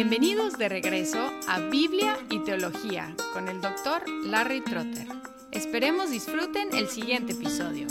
Bienvenidos de regreso a Biblia y Teología con el doctor Larry Trotter. Esperemos disfruten el siguiente episodio.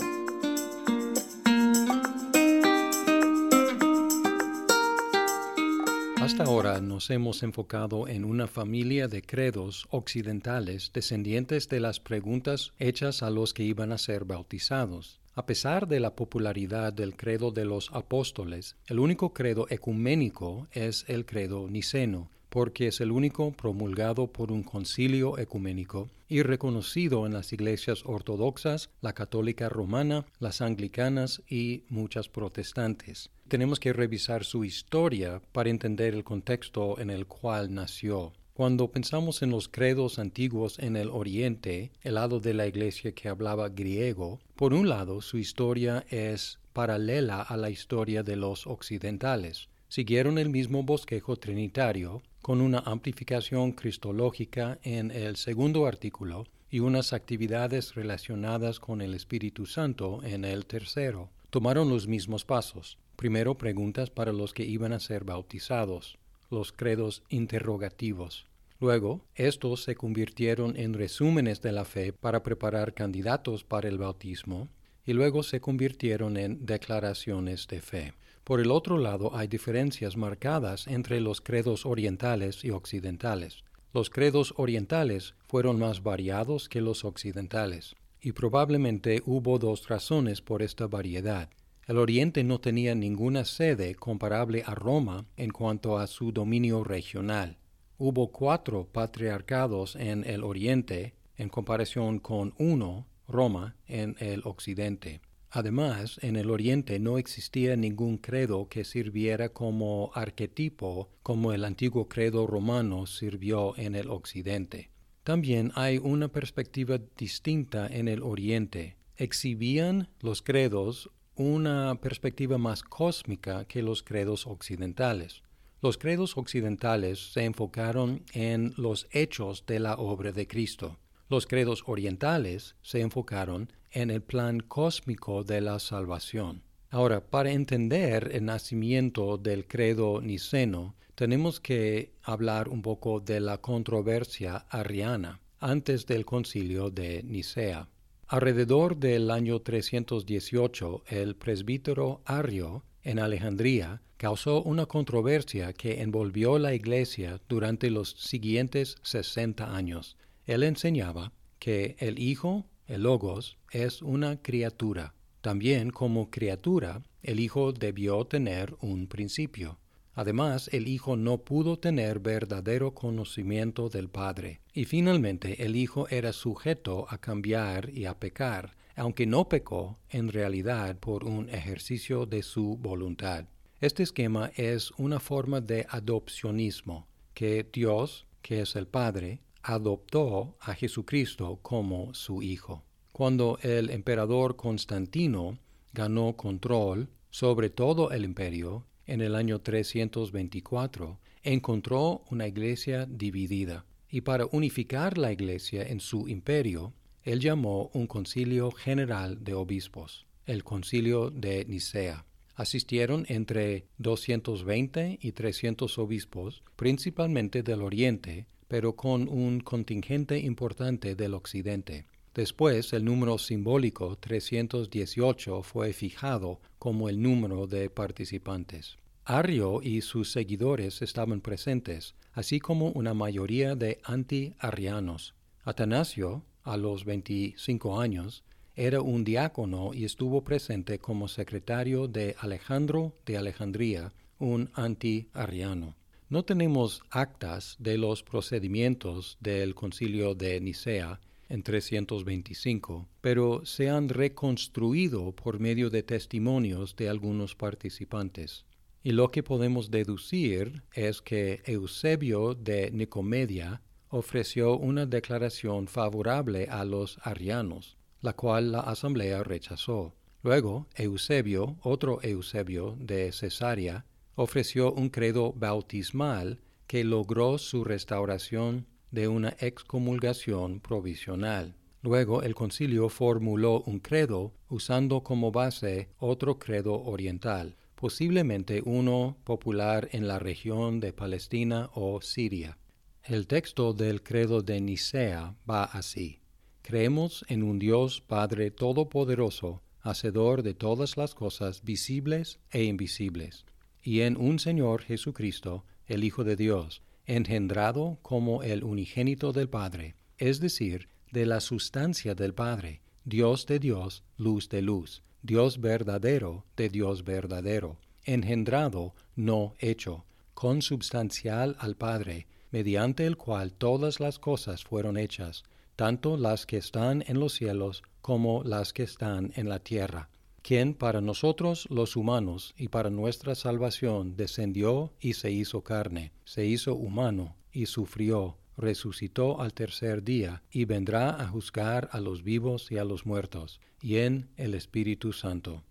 Hasta ahora nos hemos enfocado en una familia de credos occidentales descendientes de las preguntas hechas a los que iban a ser bautizados. A pesar de la popularidad del credo de los apóstoles, el único credo ecuménico es el credo niceno, porque es el único promulgado por un concilio ecuménico y reconocido en las iglesias ortodoxas, la católica romana, las anglicanas y muchas protestantes. Tenemos que revisar su historia para entender el contexto en el cual nació. Cuando pensamos en los credos antiguos en el Oriente, el lado de la iglesia que hablaba griego, por un lado su historia es paralela a la historia de los occidentales. Siguieron el mismo bosquejo trinitario, con una amplificación cristológica en el segundo artículo y unas actividades relacionadas con el Espíritu Santo en el tercero. Tomaron los mismos pasos. Primero preguntas para los que iban a ser bautizados, los credos interrogativos. Luego, estos se convirtieron en resúmenes de la fe para preparar candidatos para el bautismo y luego se convirtieron en declaraciones de fe. Por el otro lado, hay diferencias marcadas entre los credos orientales y occidentales. Los credos orientales fueron más variados que los occidentales, y probablemente hubo dos razones por esta variedad. El Oriente no tenía ninguna sede comparable a Roma en cuanto a su dominio regional. Hubo cuatro patriarcados en el Oriente en comparación con uno, Roma, en el Occidente. Además, en el Oriente no existía ningún credo que sirviera como arquetipo como el antiguo credo romano sirvió en el Occidente. También hay una perspectiva distinta en el Oriente. Exhibían los credos una perspectiva más cósmica que los credos occidentales. Los credos occidentales se enfocaron en los hechos de la obra de Cristo. Los credos orientales se enfocaron en el plan cósmico de la salvación. Ahora, para entender el nacimiento del credo niceno, tenemos que hablar un poco de la controversia ariana antes del concilio de Nicea. Alrededor del año 318, el presbítero Ario en Alejandría causó una controversia que envolvió la Iglesia durante los siguientes sesenta años. Él enseñaba que el Hijo el logos es una criatura. También como criatura, el Hijo debió tener un principio. Además, el Hijo no pudo tener verdadero conocimiento del Padre. Y finalmente, el Hijo era sujeto a cambiar y a pecar, aunque no pecó en realidad por un ejercicio de su voluntad. Este esquema es una forma de adopcionismo, que Dios, que es el Padre, adoptó a Jesucristo como su Hijo. Cuando el emperador Constantino ganó control sobre todo el imperio en el año 324, encontró una iglesia dividida, y para unificar la iglesia en su imperio, él llamó un concilio general de obispos, el concilio de Nicea. Asistieron entre 220 y 300 obispos, principalmente del oriente, pero con un contingente importante del occidente. Después, el número simbólico 318 fue fijado como el número de participantes. Arrio y sus seguidores estaban presentes, así como una mayoría de anti-arrianos. Atanasio, a los 25 años, era un diácono y estuvo presente como secretario de Alejandro de Alejandría, un anti-arriano. No tenemos actas de los procedimientos del concilio de Nicea en 325, pero se han reconstruido por medio de testimonios de algunos participantes. Y lo que podemos deducir es que Eusebio de Nicomedia ofreció una declaración favorable a los arianos, la cual la asamblea rechazó. Luego, Eusebio, otro Eusebio de Cesarea, ofreció un credo bautismal que logró su restauración de una excomulgación provisional. Luego el concilio formuló un credo usando como base otro credo oriental. posiblemente uno popular en la región de Palestina o Siria. El texto del credo de Nicea va así. Creemos en un Dios Padre Todopoderoso, Hacedor de todas las cosas visibles e invisibles, y en un Señor Jesucristo, el Hijo de Dios, engendrado como el unigénito del Padre, es decir, de la sustancia del Padre, Dios de Dios, luz de luz, Dios verdadero de Dios verdadero, engendrado, no hecho, consubstancial al Padre, mediante el cual todas las cosas fueron hechas, tanto las que están en los cielos como las que están en la tierra, quien para nosotros los humanos y para nuestra salvación descendió y se hizo carne, se hizo humano y sufrió, resucitó al tercer día y vendrá a juzgar a los vivos y a los muertos, y en el Espíritu Santo.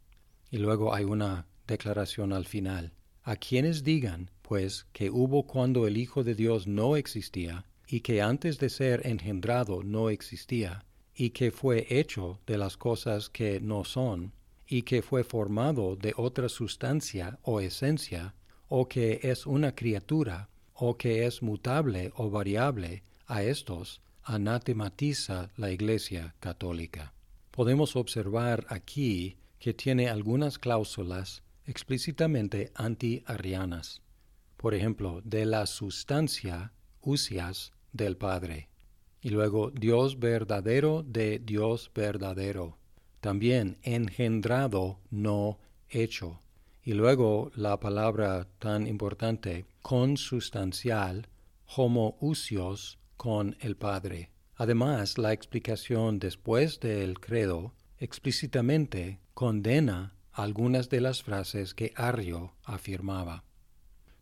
Y luego hay una declaración al final. A quienes digan, pues, que hubo cuando el Hijo de Dios no existía, y que antes de ser engendrado no existía, y que fue hecho de las cosas que no son, y que fue formado de otra sustancia o esencia, o que es una criatura, o que es mutable o variable, a estos anatematiza la Iglesia católica. Podemos observar aquí que tiene algunas cláusulas explícitamente anti-arianas. Por ejemplo, de la sustancia, usias, del Padre. Y luego Dios verdadero de Dios verdadero. También engendrado, no hecho. Y luego la palabra tan importante, consustancial, homoousios con el Padre. Además, la explicación después del credo explícitamente condena algunas de las frases que Arrio afirmaba.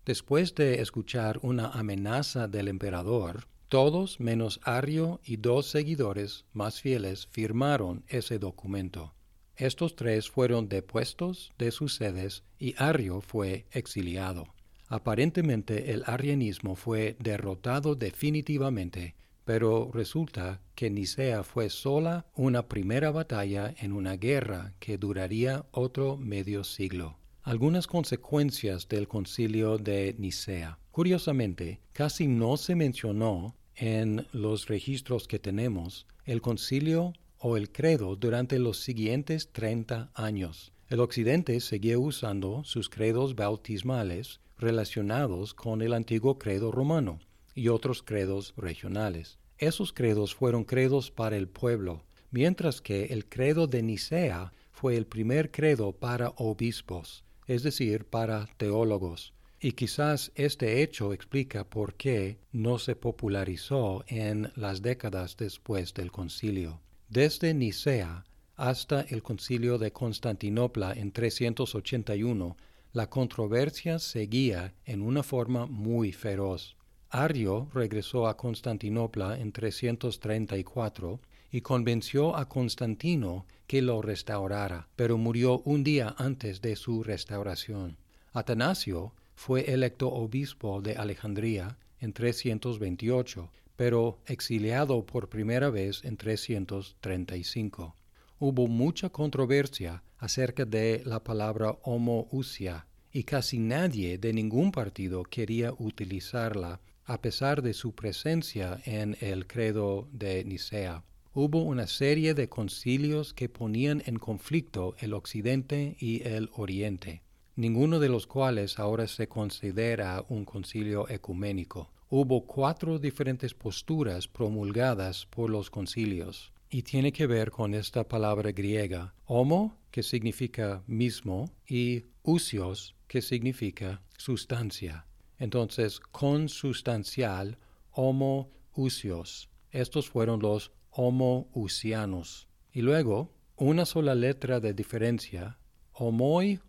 Después de escuchar una amenaza del emperador, todos menos Arrio y dos seguidores más fieles firmaron ese documento. Estos tres fueron depuestos de sus sedes y Arrio fue exiliado. Aparentemente el arrianismo fue derrotado definitivamente, pero resulta que Nicea fue sola una primera batalla en una guerra que duraría otro medio siglo. Algunas consecuencias del concilio de Nicea. Curiosamente, casi no se mencionó en los registros que tenemos el concilio o el credo durante los siguientes 30 años. El occidente seguía usando sus credos bautismales relacionados con el antiguo credo romano y otros credos regionales. Esos credos fueron credos para el pueblo, mientras que el credo de Nicea fue el primer credo para obispos, es decir, para teólogos y quizás este hecho explica por qué no se popularizó en las décadas después del concilio. Desde Nicea hasta el concilio de Constantinopla en 381, la controversia seguía en una forma muy feroz. Ario regresó a Constantinopla en 334 y convenció a Constantino que lo restaurara, pero murió un día antes de su restauración. Atanasio fue electo obispo de Alejandría en 328, pero exiliado por primera vez en 335. Hubo mucha controversia acerca de la palabra homoousia y casi nadie de ningún partido quería utilizarla a pesar de su presencia en el credo de Nicea. Hubo una serie de concilios que ponían en conflicto el occidente y el oriente ninguno de los cuales ahora se considera un concilio ecuménico. Hubo cuatro diferentes posturas promulgadas por los concilios y tiene que ver con esta palabra griega, homo, que significa mismo, y usios, que significa sustancia. Entonces, consustancial, homo usios. Estos fueron los homousianos. Y luego, una sola letra de diferencia, homoi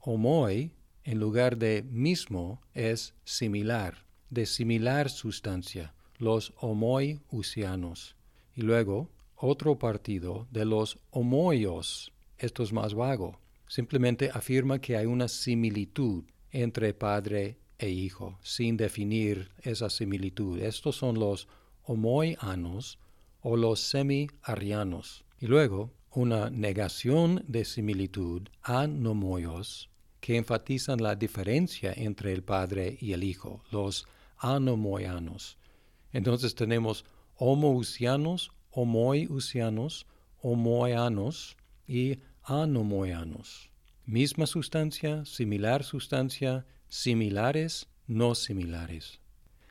homoi, en lugar de mismo, es similar, de similar sustancia, los homoi usianos. Y luego, otro partido de los homoios, esto es más vago, simplemente afirma que hay una similitud entre padre e hijo, sin definir esa similitud. Estos son los homoianos o los semi-arianos. Y luego, una negación de similitud, anomos, que enfatizan la diferencia entre el Padre y el Hijo, los anomoianos. Entonces tenemos homousianos, homoiusianos, homoianos y anomoianos. Misma sustancia, similar sustancia, similares, no similares.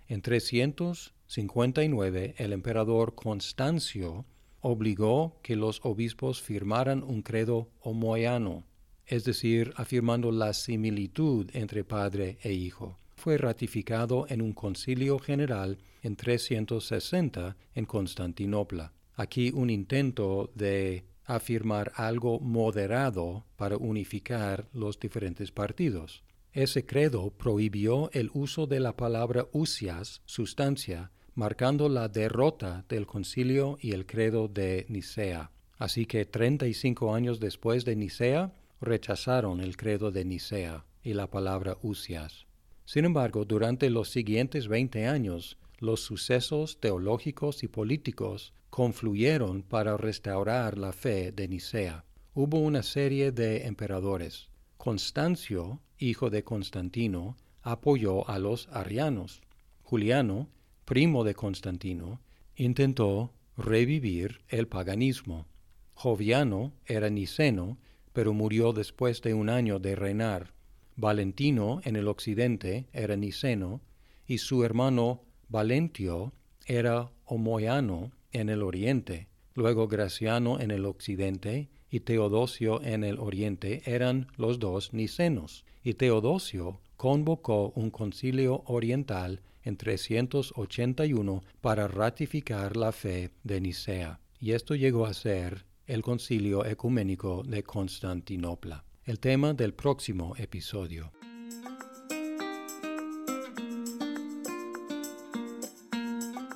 En 359 el emperador Constancio obligó que los obispos firmaran un credo homoiano, es decir, afirmando la similitud entre padre e hijo. Fue ratificado en un concilio general en 360 en Constantinopla. Aquí un intento de afirmar algo moderado para unificar los diferentes partidos. Ese credo prohibió el uso de la palabra usias, sustancia, marcando la derrota del concilio y el credo de Nicea. Así que 35 años después de Nicea, rechazaron el credo de Nicea y la palabra usias. Sin embargo, durante los siguientes 20 años, los sucesos teológicos y políticos confluyeron para restaurar la fe de Nicea. Hubo una serie de emperadores. Constancio, hijo de Constantino, apoyó a los arianos. Juliano, primo de Constantino, intentó revivir el paganismo. Joviano era niceno, pero murió después de un año de reinar. Valentino en el occidente era niceno, y su hermano Valentio era homoiano en el oriente. Luego Graciano en el occidente y Teodosio en el oriente eran los dos nicenos, y Teodosio convocó un concilio oriental en 381 para ratificar la fe de Nicea, y esto llegó a ser el concilio ecuménico de Constantinopla, el tema del próximo episodio.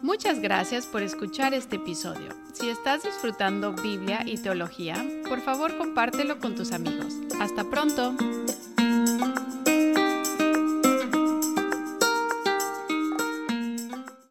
Muchas gracias por escuchar este episodio. Si estás disfrutando Biblia y teología, por favor compártelo con tus amigos. Hasta pronto.